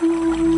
只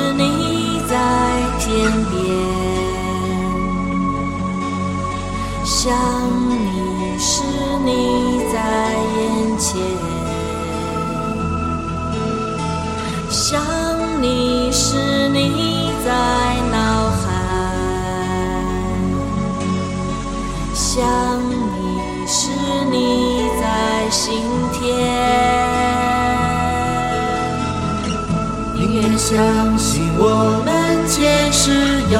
想你时，你在眼前；想你时，你在脑海；想你时，你在心田。宁愿相信我们前世有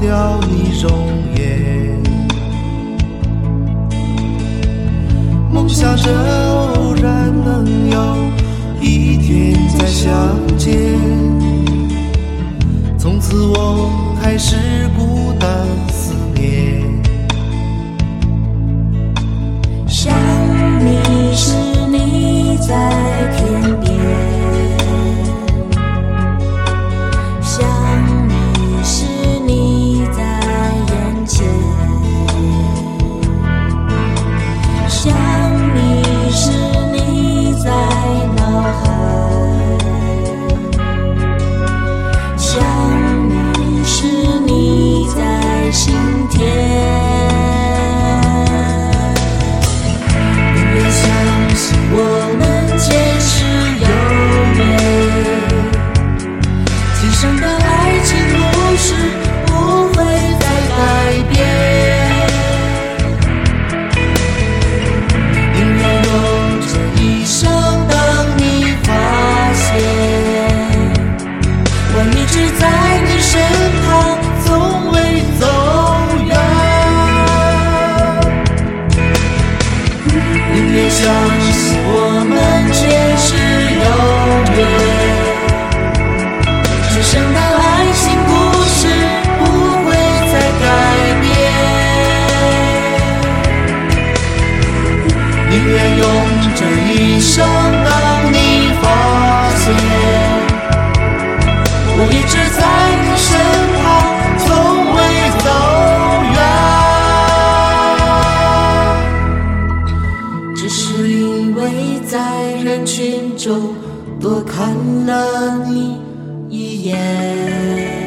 掉你容颜。梦想着偶然能有一天再相见，从此我开始孤单思念。生等你发现，我一直在你身旁，从未走远。只是因为在人群中多看了你一眼。